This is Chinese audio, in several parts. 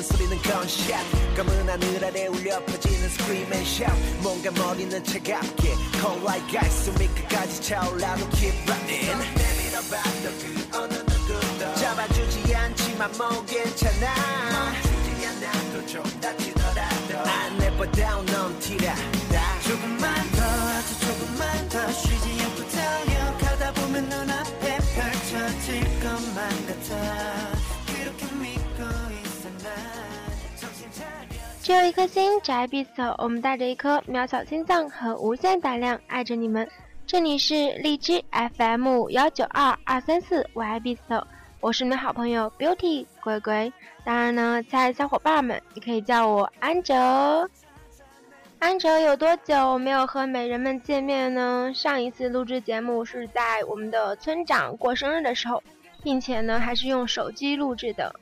나는 소리는 gunshot. 검은 하늘 아래 울려 퍼지는 scream and shout. 뭔가 머리는 차갑게. Cold like ice. 숨이 끝까지 차올라 we keep running. 내밀어 봐도 그 어느 누구도 잡아주지 않지만 뭐 괜찮아 멈추지 않아도 좀 다치더라도. 안 내보다 只有一颗心，只爱彼此。我们带着一颗渺小心脏和无限胆量，爱着你们。这里是荔枝 FM 幺九二二三四，我爱彼此。我是你们好朋友 Beauty 龟龟。当然呢，亲爱的小伙伴们，你可以叫我安哲。安哲有多久没有和美人们见面呢？上一次录制节目是在我们的村长过生日的时候，并且呢，还是用手机录制的。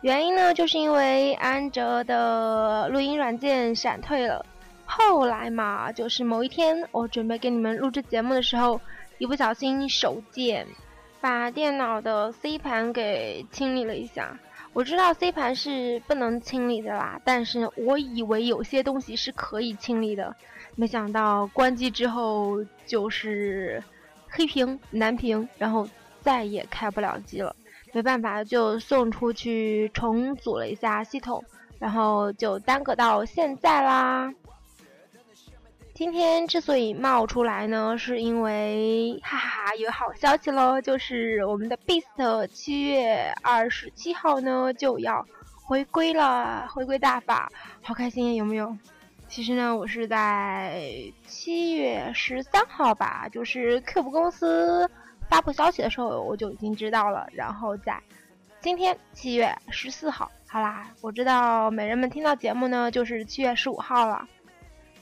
原因呢，就是因为安哲的录音软件闪退了。后来嘛，就是某一天我准备给你们录制节目的时候，一不小心手贱，把电脑的 C 盘给清理了一下。我知道 C 盘是不能清理的啦，但是我以为有些东西是可以清理的，没想到关机之后就是黑屏蓝屏，然后再也开不了机了。没办法，就送出去重组了一下系统，然后就耽搁到现在啦。今天之所以冒出来呢，是因为哈哈有好消息喽，就是我们的 Beast 七月二十七号呢就要回归了，回归大法，好开心有没有？其实呢，我是在七月十三号吧，就是 Cube 公司。发布消息的时候我就已经知道了，然后在今天七月十四号，好啦，我知道美人们听到节目呢就是七月十五号了。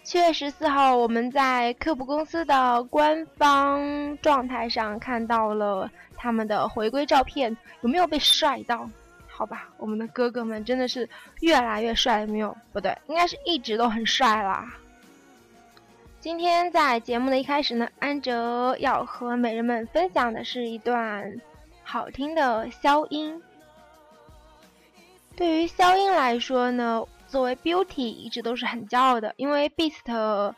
七月十四号，我们在科普公司的官方状态上看到了他们的回归照片，有没有被帅到？好吧，我们的哥哥们真的是越来越帅了，没有？不对，应该是一直都很帅啦。今天在节目的一开始呢，安哲要和美人们分享的是一段好听的消音。对于消音来说呢，作为 Beauty 一直都是很骄傲的，因为 Beast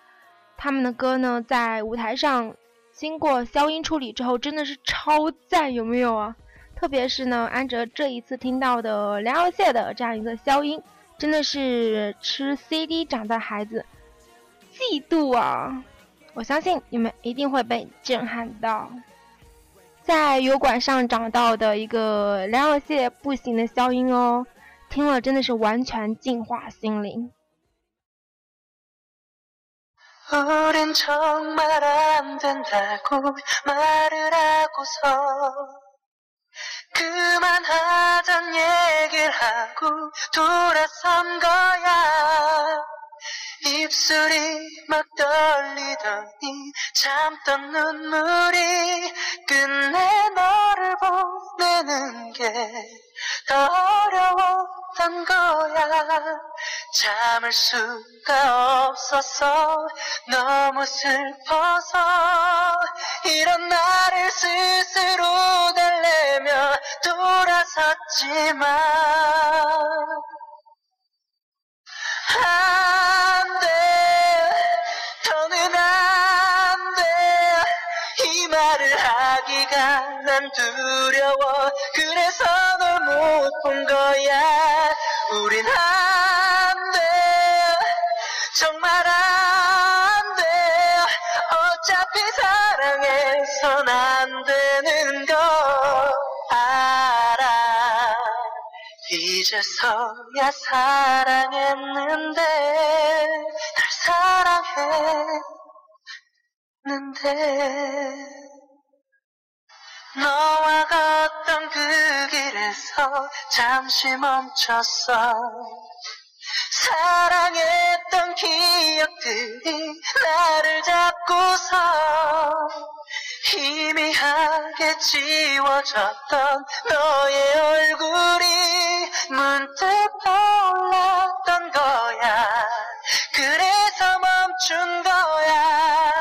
他们的歌呢，在舞台上经过消音处理之后，真的是超赞，有没有啊？特别是呢，安哲这一次听到的梁耀谢的这样一个消音，真的是吃 CD 长大的孩子。嫉妒啊！我相信你们一定会被震撼到。在油管上找到的一个梁晓谢不行的消音哦，听了真的是完全净化心灵。 입술이 막 떨리더니 참던 눈물이 끝내 너를 보내는 게 더 어려웠던 거야 참을 수가 없어서 너무 슬퍼서 이런 나를 스스로 달래며 돌아섰지만 하기가 난 두려워. 그래서 널 못 본 거야. 우린 안 돼, 정말 안 돼. 어차피 사랑해선 안 되는 거 알아. 이제서야 사랑했는데 날 사랑했는데 너와 걷던 그 길에서 잠시 멈췄어. 사랑했던 기억들이 나를 잡고서 희미하게 지워졌던 너의 얼굴이 문득 떠올랐던 거야. 그래서 멈춘 거야.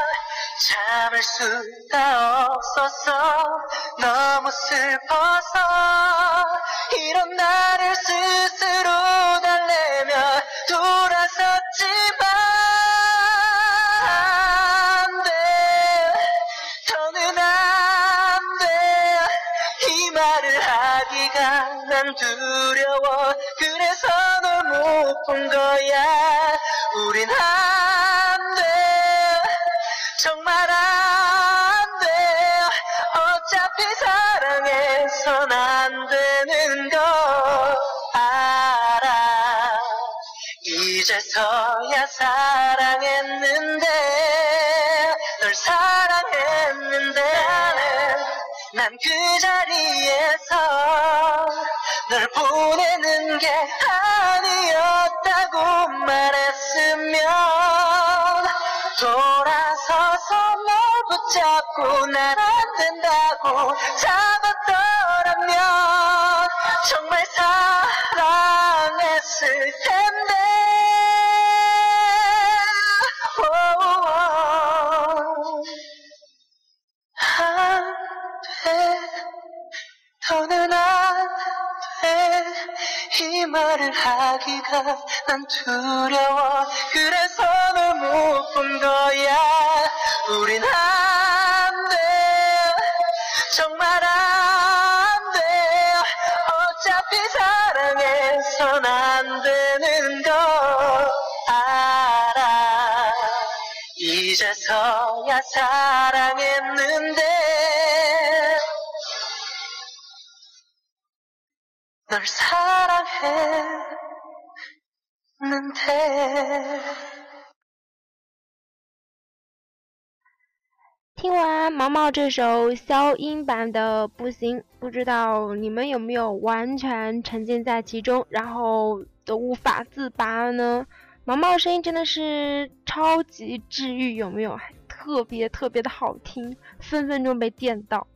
참을 수가 없었어 너무 슬퍼서 이런 나를 스 서야 사랑했는데, 널 사랑했는데, 난 그 자리에서 널 보내는 게 아니었다고 말했으면 돌아서서 널 붙잡고 난안 된다고 잡았더라면 정말 사랑했을 텐데 말을 하기가 난 두려워. 그래서 널 못 본 거야. 우린 안 돼 정말 안 돼 어차피 사랑해선 안 되는 거 알아. 이제서야 사랑했는데 널 사랑했는데 听完毛毛这首消音版的《不行》，不知道你们有没有完全沉浸在其中，然后都无法自拔呢？毛毛声音真的是超级治愈，有没有？特别特别的好听，分分钟被电到。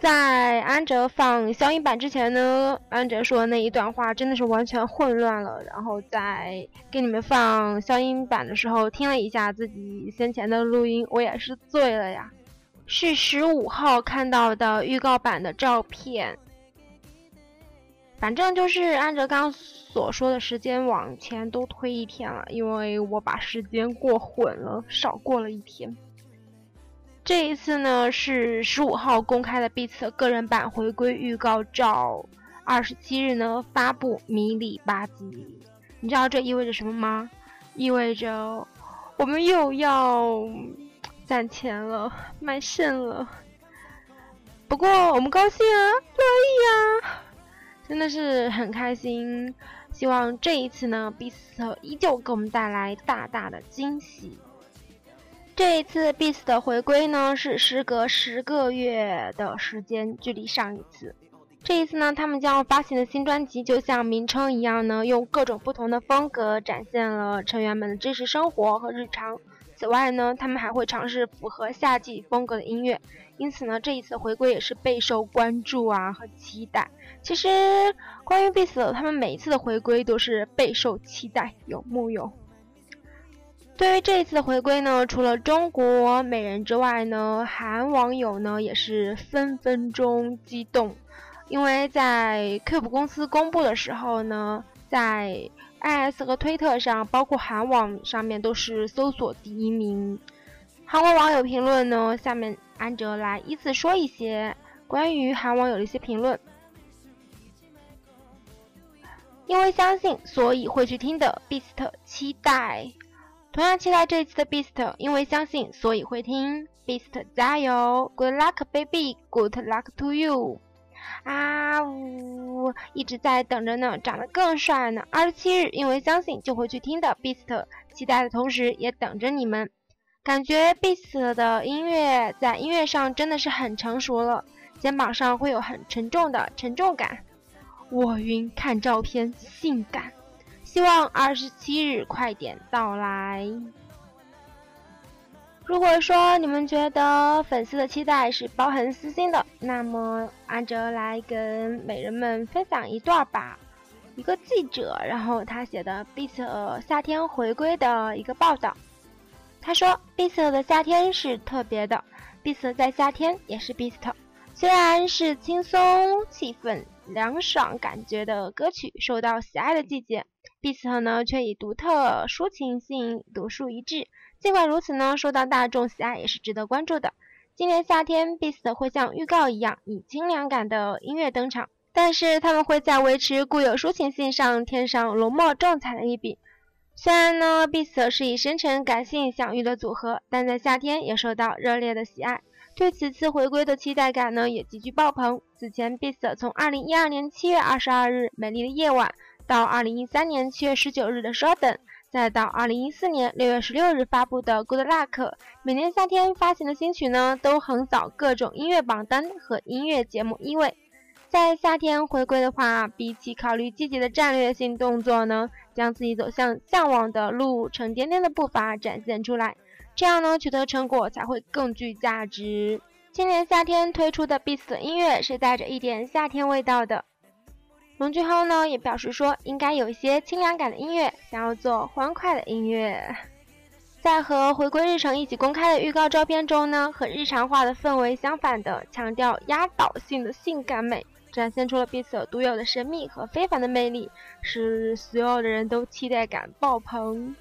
在安哲放消音版之前呢，安哲说的那一段话真的是完全混乱了。然后在给你们放消音版的时候，听了一下自己先前的录音，我也是醉了呀。是十五号看到的预告版的照片，反正就是按照刚所说的时间往前都推一天了，因为我把时间过混了，少过了一天。这一次呢是十五号公开的 Beats 个人版回归预告照，二十七日呢发布迷你八集。你知道这意味着什么吗？意味着我们又要攒钱了，卖肾了。不过我们高兴啊，乐意啊，真的是很开心。希望这一次呢，Beats 依旧给我们带来大大的惊喜。这一次 Beast 的回归呢，是时隔十个月的时间，距离上一次。这一次呢，他们将要发行的新专辑，就像名称一样呢，用各种不同的风格展现了成员们的真实生活和日常。此外呢，他们还会尝试符合夏季风格的音乐，因此呢，这一次回归也是备受关注啊和期待。其实，关于 Beast，他们每一次的回归都是备受期待，有木有？对于这一次的回归呢，除了中国美人之外呢，韩网友呢也是分分钟激动，因为在 Cube 公司公布的时候呢，在 IS 和推特上，包括韩网上面都是搜索第一名。韩国网友评论呢，下面安哲来依次说一些关于韩网友的一些评论。因为相信，所以会去听的 Beast 期待。同样期待这一次的 Beast，因为相信，所以会听 Beast 加油，Good luck baby，Good luck to you。啊呜，一直在等着呢，长得更帅呢。二十七日，因为相信就会去听的 Beast，期待的同时也等着你们。感觉 Beast 的音乐在音乐上真的是很成熟了，肩膀上会有很沉重的沉重感。我晕，看照片，性感。希望二十七日快点到来。如果说你们觉得粉丝的期待是包含私心的，那么按着来跟美人们分享一段吧。一个记者，然后他写的 Beast 夏天回归的一个报道。他说，Beast 的夏天是特别的，Beast 在夏天也是 Beast。虽然是轻松气氛、凉爽感觉的歌曲，受到喜爱的季节，Beast 呢却以独特抒情性独树一帜。尽管如此呢，受到大众喜爱也是值得关注的。今年夏天，Beast 会像预告一样，以清凉感的音乐登场，但是他们会在维持固有抒情性上添上浓墨重彩的一笔。虽然呢，Beast 是以深沉感性享誉的组合，但在夏天也受到热烈的喜爱。对此次回归的期待感呢，也极具爆棚。此前，BTS 从2012年7月22日《美丽的夜晚》到2013年7月19日的《short 等》。再到二零一四年六月十六日发布的《Good Luck》，每年夏天发行的新曲呢，都横扫各种音乐榜单和音乐节目一位。在夏天回归的话，比起考虑积极的战略性动作呢，将自己走向向往的路，沉甸甸的步伐展现出来，这样呢，取得成果才会更具价值。今年夏天推出的 Beast 音乐是带着一点夏天味道的。龙俊浩呢也表示说，应该有一些清凉感的音乐，想要做欢快的音乐。在和回归日程一起公开的预告照片中呢，和日常化的氛围相反的，强调压倒性的性感美，展现出了彼此独有的神秘和非凡的魅力，使所有的人都期待感爆棚。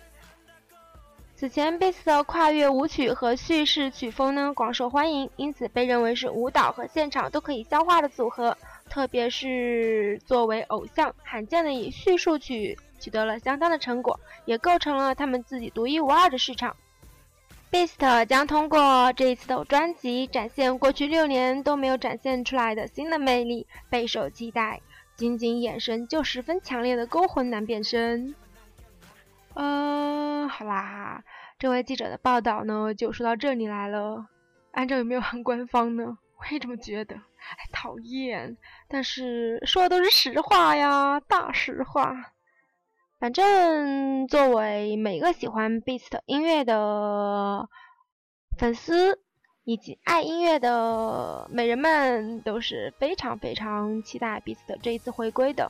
此前，Beast 的跨越舞曲和叙事曲风呢广受欢迎，因此被认为是舞蹈和现场都可以消化的组合。特别是作为偶像，罕见的以叙述曲取得了相当的成果，也构成了他们自己独一无二的市场。Beast 将通过这一次的专辑展现过去六年都没有展现出来的新的魅力，备受期待。仅仅眼神就十分强烈的勾魂男变身。嗯，好啦，这位记者的报道呢就说到这里来了。按照有没有很官方呢？我也这么觉得。哎，讨厌！但是说的都是实话呀，大实话。反正作为每个喜欢 Beast 音乐的粉丝以及爱音乐的美人们，都是非常非常期待 Beast 这一次回归的。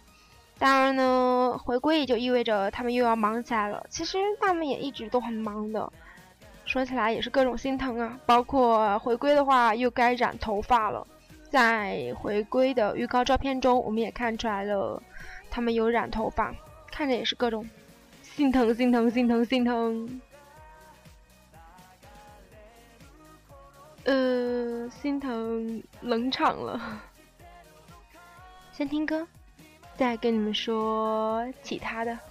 当然呢，回归也就意味着他们又要忙起来了。其实他们也一直都很忙的，说起来也是各种心疼啊。包括回归的话，又该染头发了。在回归的预告照片中，我们也看出来了，他们有染头发，看着也是各种心疼、心疼、心疼、心疼。呃，心疼冷场了。先听歌，再跟你们说其他的。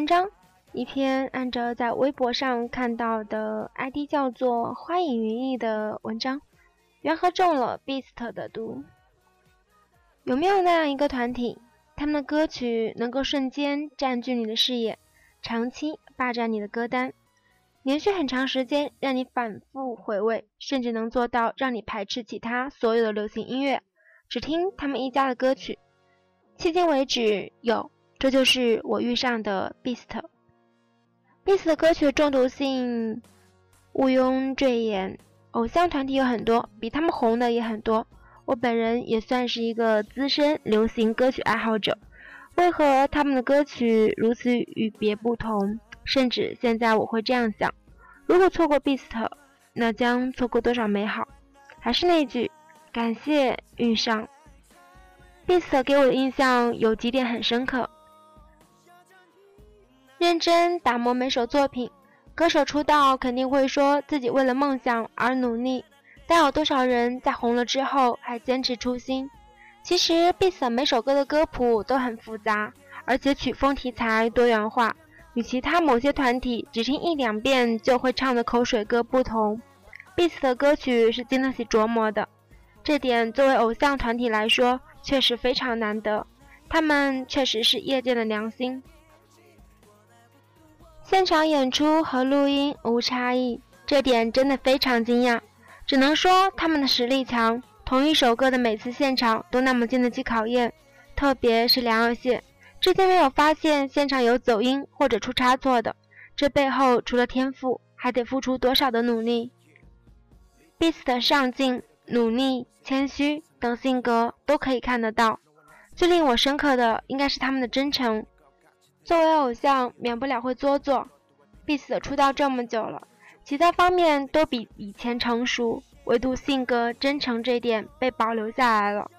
文章，一篇按照在微博上看到的 ID 叫做“花影云逸”的文章，缘何中了 Beast 的毒？有没有那样一个团体，他们的歌曲能够瞬间占据你的视野，长期霸占你的歌单，连续很长时间让你反复回味，甚至能做到让你排斥其他所有的流行音乐，只听他们一家的歌曲？迄今为止有。这就是我遇上的 Beast。Beast 的歌曲中毒性毋庸赘言，偶像团体有很多，比他们红的也很多。我本人也算是一个资深流行歌曲爱好者，为何他们的歌曲如此与别不同？甚至现在我会这样想：如果错过 Beast，那将错过多少美好？还是那句，感谢遇上。Beast 给我的印象有几点很深刻。认真打磨每首作品，歌手出道肯定会说自己为了梦想而努力，但有多少人在红了之后还坚持初心？其实 Beast 每首歌的歌谱都很复杂，而且曲风题材多元化，与其他某些团体只听一两遍就会唱的口水歌不同。Beast 的歌曲是经得起琢磨的，这点作为偶像团体来说确实非常难得，他们确实是业界的良心。现场演出和录音无差异，这点真的非常惊讶。只能说他们的实力强，同一首歌的每次现场都那么经得起考验。特别是梁二谢，至今没有发现现场有走音或者出差错的。这背后除了天赋，还得付出多少的努力？Beast 的上进、努力、谦虚等性格都可以看得到。最令我深刻的应该是他们的真诚。作为偶像，免不了会做作。BTS 出道这么久了，其他方面都比以前成熟，唯独性格真诚这点被保留下来了。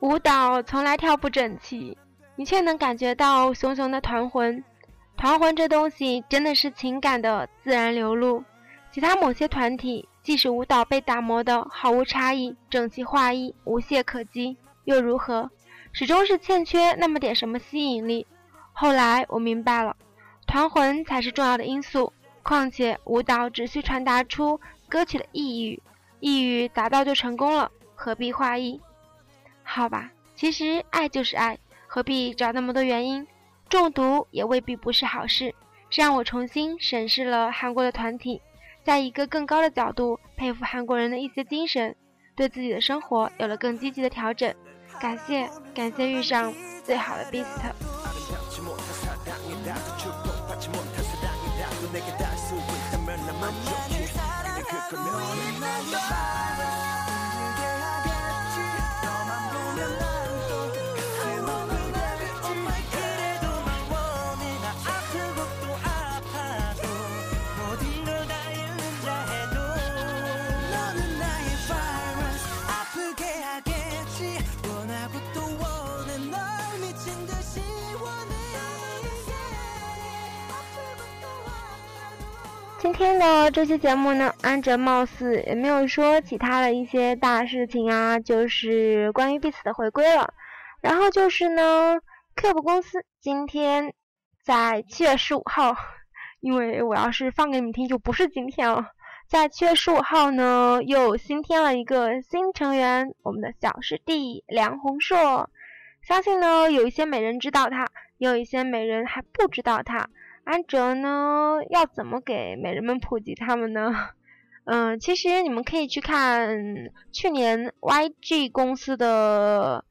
舞蹈从来跳不整齐，你却能感觉到熊熊的团魂。团魂这东西真的是情感的自然流露。其他某些团体，即使舞蹈被打磨的毫无差异、整齐划一、无懈可击，又如何？始终是欠缺那么点什么吸引力。后来我明白了，团魂才是重要的因素。况且舞蹈只需传达出歌曲的意语，意语达到就成功了，何必画意？好吧，其实爱就是爱，何必找那么多原因？中毒也未必不是好事。这让我重新审视了韩国的团体，在一个更高的角度佩服韩国人的一些精神，对自己的生活有了更积极的调整。感谢，感谢遇上最好的 Beast。天的这期节目呢，安哲貌似也没有说其他的一些大事情啊，就是关于彼此的回归了。然后就是呢，Cube 公司今天在七月十五号，因为我要是放给你们听，就不是今天了。在七月十五号呢，又新添了一个新成员，我们的小师弟梁宏硕。相信呢，有一些美人知道他，也有一些美人还不知道他。安哲呢，要怎么给美人们普及他们呢？嗯，其实你们可以去看去年 YG 公司的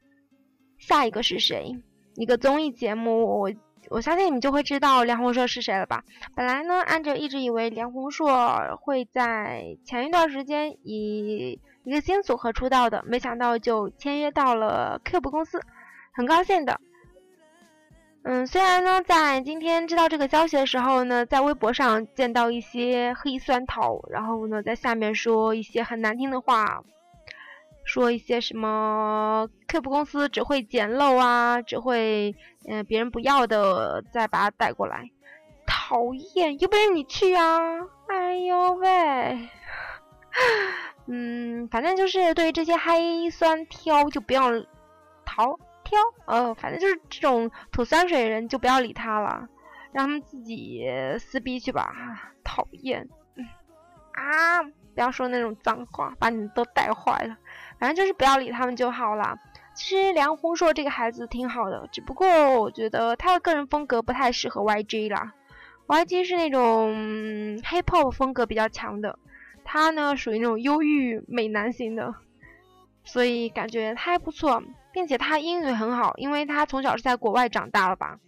下一个是谁一个综艺节目，我我相信你们就会知道梁宏硕是谁了吧？本来呢，安哲一直以为梁宏硕会在前一段时间以一个新组合出道的，没想到就签约到了 Cube 公司，很高兴的。嗯，虽然呢，在今天知道这个消息的时候呢，在微博上见到一些黑酸桃，然后呢，在下面说一些很难听的话，说一些什么 Cube 公司只会捡漏啊，只会嗯别人不要的再把它带过来，讨厌，又不是你去啊，哎呦喂，嗯，反正就是对于这些黑酸挑就不要逃。挑，呃，反正就是这种吐酸水的人就不要理他了，让他们自己撕逼去吧，讨厌，嗯啊，不要说那种脏话，把你们都带坏了，反正就是不要理他们就好了。其实梁红硕这个孩子挺好的，只不过我觉得他的个人风格不太适合 YG 啦，YG 是那种 hip hop 风格比较强的，他呢属于那种忧郁美男型的，所以感觉他还不错。并且他英语很好，因为他从小是在国外长大了吧。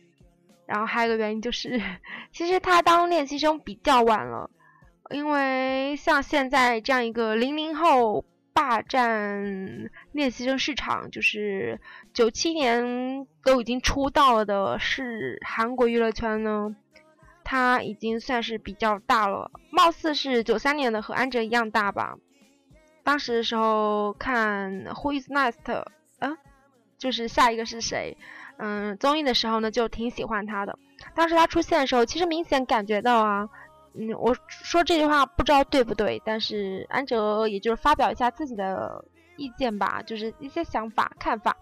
然后还有一个原因就是，其实他当练习生比较晚了，因为像现在这样一个零零后霸占练习生市场，就是九七年都已经出道了的是韩国娱乐圈呢，他已经算是比较大了，貌似是九三年的，和安哲一样大吧。当时的时候看 Who Is Next。就是下一个是谁？嗯，综艺的时候呢，就挺喜欢他的。当时他出现的时候，其实明显感觉到啊，嗯，我说这句话不知道对不对，但是安哲也就是发表一下自己的意见吧，就是一些想法看法。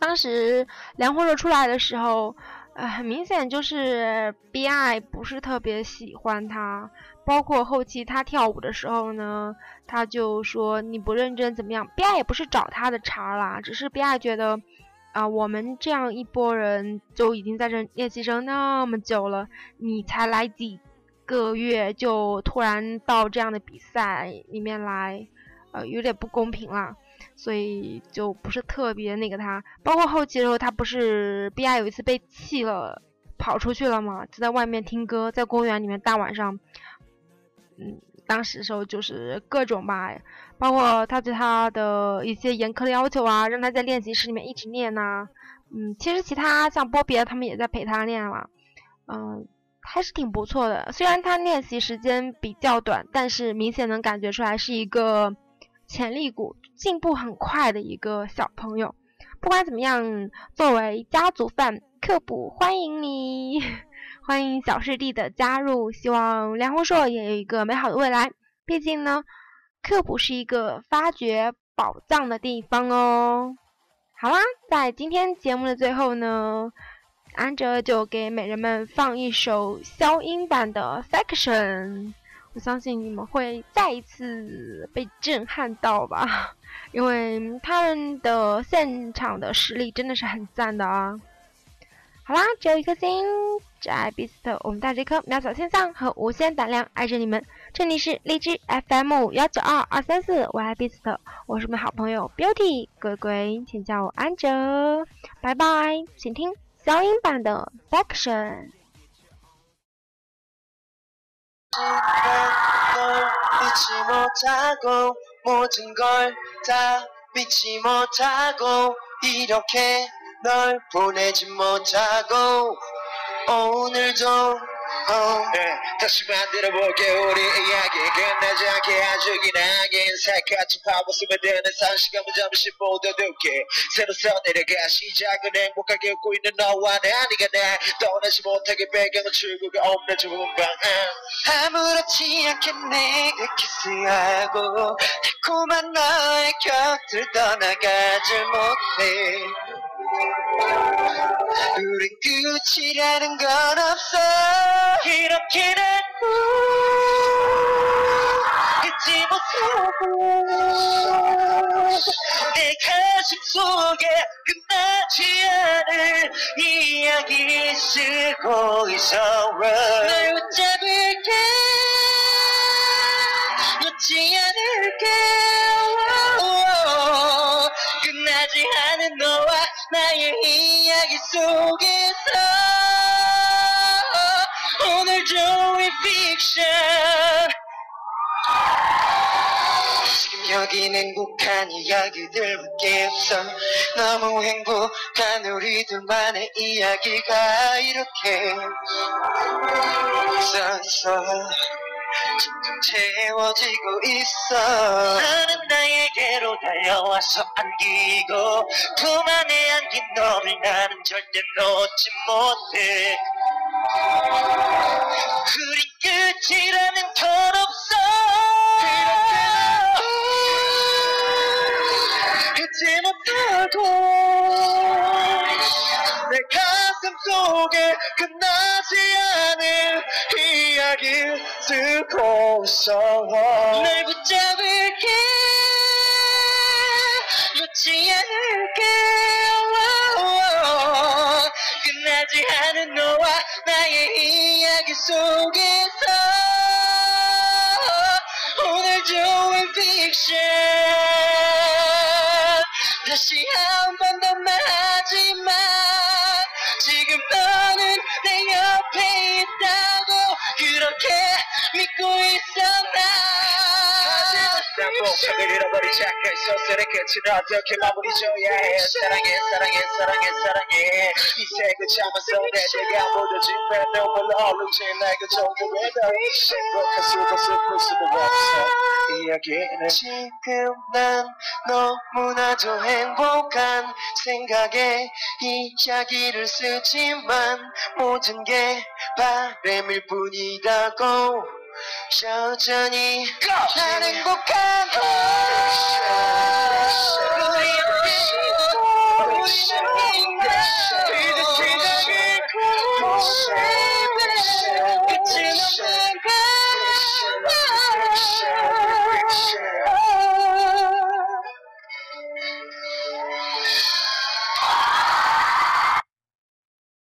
当时梁红若出来的时候，呃，很明显就是 B.I 不是特别喜欢他。包括后期他跳舞的时候呢，他就说你不认真怎么样？B.I 也不是找他的茬啦，只是 B.I 觉得，啊，我们这样一波人就已经在这练习生那么久了，你才来几个月就突然到这样的比赛里面来，呃，有点不公平啦，所以就不是特别那个他。包括后期的时候，他不是 B.I 有一次被气了，跑出去了嘛，就在外面听歌，在公园里面大晚上。嗯，当时的时候就是各种吧，包括他对他的一些严苛的要求啊，让他在练习室里面一直练呐。嗯，其实其他像波比他们也在陪他练了，嗯，还是挺不错的。虽然他练习时间比较短，但是明显能感觉出来是一个潜力股，进步很快的一个小朋友。不管怎么样，作为家族范，刻补欢迎你。欢迎小师弟的加入，希望梁红硕也有一个美好的未来。毕竟呢，科普是一个发掘宝藏的地方哦。好啦，在今天节目的最后呢，安哲就给美人们放一首消音版的《Section》，我相信你们会再一次被震撼到吧，因为他们的现场的实力真的是很赞的啊。好啦，只有一颗心。只爱 Beast，我们带着一颗渺小心脏和无限胆量爱着你们。这里是荔枝 FM 幺九二二三四，我爱 Beast，我是你们好朋友 Beauty，鬼鬼，请叫我安哲，拜拜，请听消音版的 Action 널 잊지 못하고 모든 걸 다 믿지 못하고 이렇게 널 보내지 못하고 오늘도 다시 만들어볼게 우리 이야기. 끝나지 않게 아주 기나긴 살갗이 파고스며 되는 상시간은 잠시 묻어둘게 새로 써내려가 시작은 행복하게 웃고 있는 너와 나 네가 날 떠나지 못하게 배경은 출구가 없는 좁은 방 아무렇지 않게 내가 키스하고 달콤한 너의 곁을 떠나가질 못해 우린 끝이라는 건 없어. 이렇게는 잊지 못하고 내 가슴 속에 끝나지 않을 이야기 쓰고 있어. 널 붙잡을게. 놓지 않을게 나의 이야기 속에서 오늘도 이 픽션. 지금 여긴 행복한 이야기들밖에 없어. 너무 행복한 우리 둘만의 이야기가 이렇게. 점점 채워지고 있어. 나는 나에게로 달려와서 안기고 품 안에 안긴 너를 나는 절대 놓지 못해. 우린 끝이라는 건 없어. 잊지 못하고. 내 가슴 속에 끝나지 않은 이야기 쓰고서 널 붙잡을게 놓지 않을게 끝나지 않은 너와 나의 이야기 속에서 오늘도 인 픽션 다시 한 나 난복창을 잃어버린 착한 소설의 끝은 어떻게 마무리 줘야 해? 사랑해 사랑해 사랑해 사랑해. 이 색을 참아서 내 내가 묻어진 내 눈물로 얼룩진 날 그저 왜도 행복할 수도 슬플 수도 없어. 이야기는 지금 난 너무나도 행복한 생각에 이야기를 쓰지만 모든 게 바램일 뿐이라고 여전히 난 행복한 Oh, baby, it's in my.